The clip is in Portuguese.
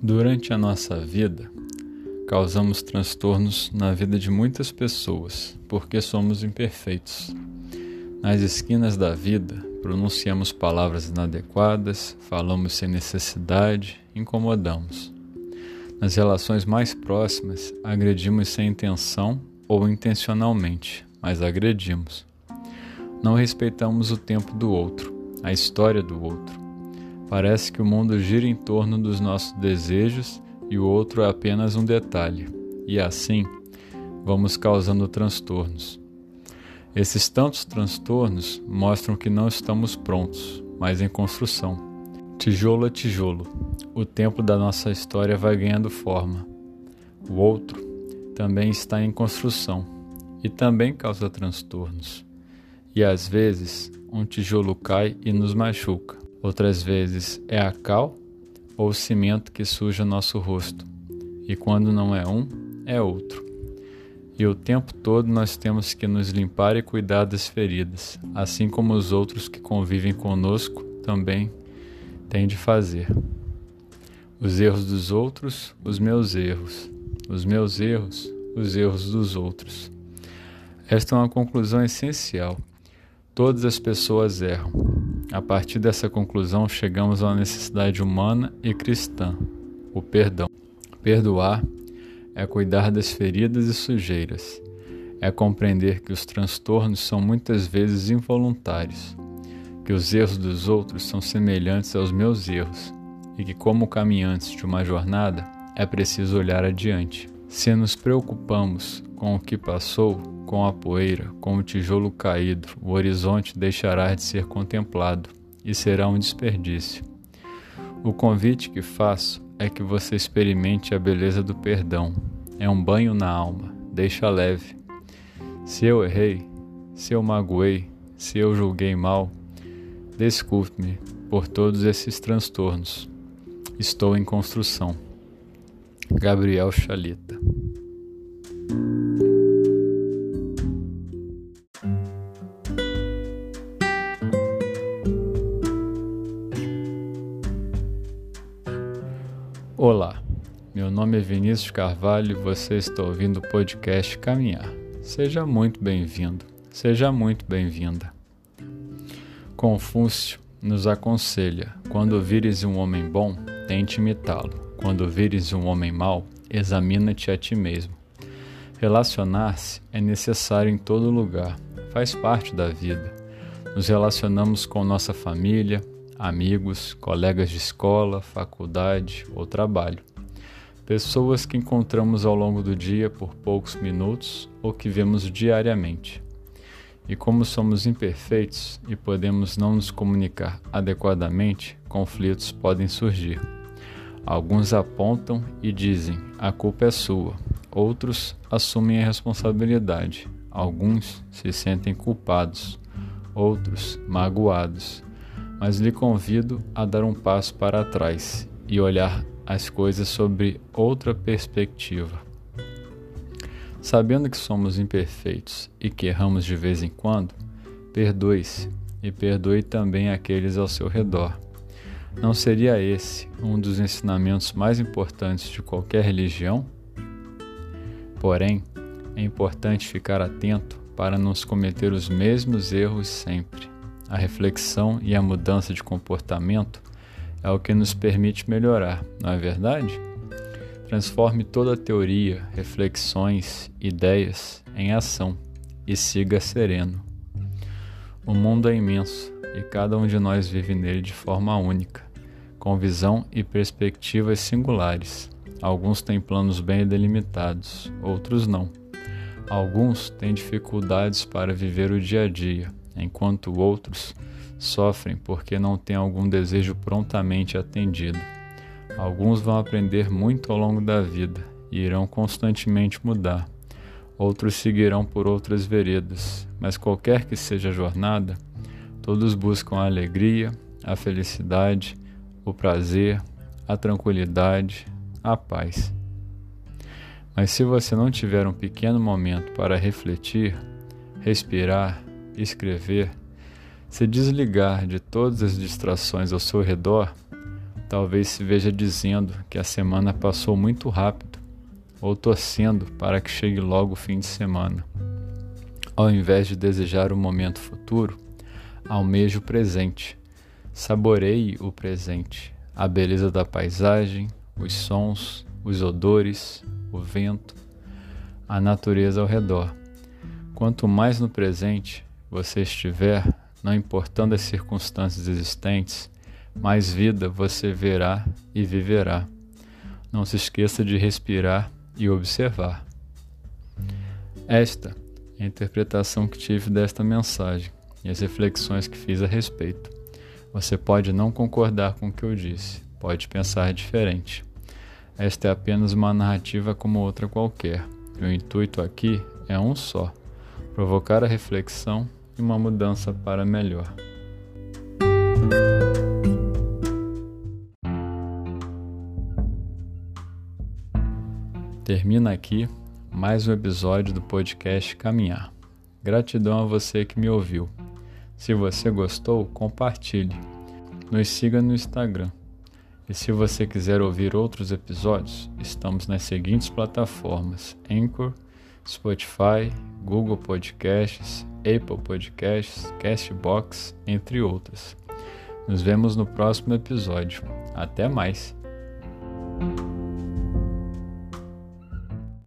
Durante a nossa vida, causamos transtornos na vida de muitas pessoas porque somos imperfeitos. Nas esquinas da vida, pronunciamos palavras inadequadas, falamos sem necessidade, incomodamos. Nas relações mais próximas, agredimos sem intenção ou intencionalmente, mas agredimos. Não respeitamos o tempo do outro, a história do outro. Parece que o mundo gira em torno dos nossos desejos e o outro é apenas um detalhe, e assim vamos causando transtornos. Esses tantos transtornos mostram que não estamos prontos, mas em construção. Tijolo a tijolo, o tempo da nossa história vai ganhando forma. O outro também está em construção e também causa transtornos. E às vezes um tijolo cai e nos machuca, outras vezes é a cal ou o cimento que suja nosso rosto, e quando não é um, é outro. E o tempo todo nós temos que nos limpar e cuidar das feridas, assim como os outros que convivem conosco também têm de fazer. Os erros dos outros, os meus erros. Os meus erros, os erros dos outros. Esta é uma conclusão essencial. Todas as pessoas erram. A partir dessa conclusão, chegamos uma necessidade humana e cristã: o perdão. Perdoar é cuidar das feridas e sujeiras, é compreender que os transtornos são muitas vezes involuntários que os erros dos outros são semelhantes aos meus erros e que, como caminhantes de uma jornada, é preciso olhar adiante. Se nos preocupamos com o que passou, com a poeira, com o tijolo caído, o horizonte deixará de ser contemplado e será um desperdício. O convite que faço é que você experimente a beleza do perdão. É um banho na alma, deixa leve. Se eu errei, se eu magoei, se eu julguei mal, Desculpe-me por todos esses transtornos. Estou em construção. Gabriel Chalita. Olá, meu nome é Vinícius Carvalho e você está ouvindo o podcast Caminhar. Seja muito bem-vindo, seja muito bem-vinda. Confúcio nos aconselha: quando vires um homem bom, tente imitá-lo. Quando vires um homem mau, examina-te a ti mesmo. Relacionar-se é necessário em todo lugar, faz parte da vida. Nos relacionamos com nossa família, amigos, colegas de escola, faculdade ou trabalho. Pessoas que encontramos ao longo do dia por poucos minutos ou que vemos diariamente. E como somos imperfeitos e podemos não nos comunicar adequadamente, conflitos podem surgir. Alguns apontam e dizem: a culpa é sua. Outros assumem a responsabilidade. Alguns se sentem culpados, outros magoados. Mas lhe convido a dar um passo para trás e olhar as coisas sobre outra perspectiva. Sabendo que somos imperfeitos e que erramos de vez em quando, perdoe-se e perdoe também aqueles ao seu redor. Não seria esse um dos ensinamentos mais importantes de qualquer religião? Porém, é importante ficar atento para não cometer os mesmos erros sempre. A reflexão e a mudança de comportamento é o que nos permite melhorar, não é verdade? Transforme toda teoria, reflexões, ideias em ação e siga sereno. O mundo é imenso e cada um de nós vive nele de forma única, com visão e perspectivas singulares. Alguns têm planos bem delimitados, outros não. Alguns têm dificuldades para viver o dia a dia, enquanto outros sofrem porque não têm algum desejo prontamente atendido. Alguns vão aprender muito ao longo da vida e irão constantemente mudar. Outros seguirão por outras veredas, mas qualquer que seja a jornada, todos buscam a alegria, a felicidade, o prazer, a tranquilidade, a paz. Mas se você não tiver um pequeno momento para refletir, respirar, escrever, se desligar de todas as distrações ao seu redor, talvez se veja dizendo que a semana passou muito rápido ou torcendo para que chegue logo o fim de semana. Ao invés de desejar o momento futuro, almeje o presente. Saboreie o presente, a beleza da paisagem, os sons, os odores, o vento, a natureza ao redor. Quanto mais no presente você estiver, não importando as circunstâncias existentes, mais vida você verá e viverá. Não se esqueça de respirar e observar. Esta é a interpretação que tive desta mensagem e as reflexões que fiz a respeito. Você pode não concordar com o que eu disse, pode pensar diferente. Esta é apenas uma narrativa como outra qualquer. O intuito aqui é um só: provocar a reflexão e uma mudança para melhor. Termina aqui mais um episódio do podcast Caminhar. Gratidão a você que me ouviu. Se você gostou, compartilhe. Nos siga no Instagram. E se você quiser ouvir outros episódios, estamos nas seguintes plataformas: Anchor, Spotify, Google Podcasts, Apple Podcasts, Castbox, entre outras. Nos vemos no próximo episódio. Até mais!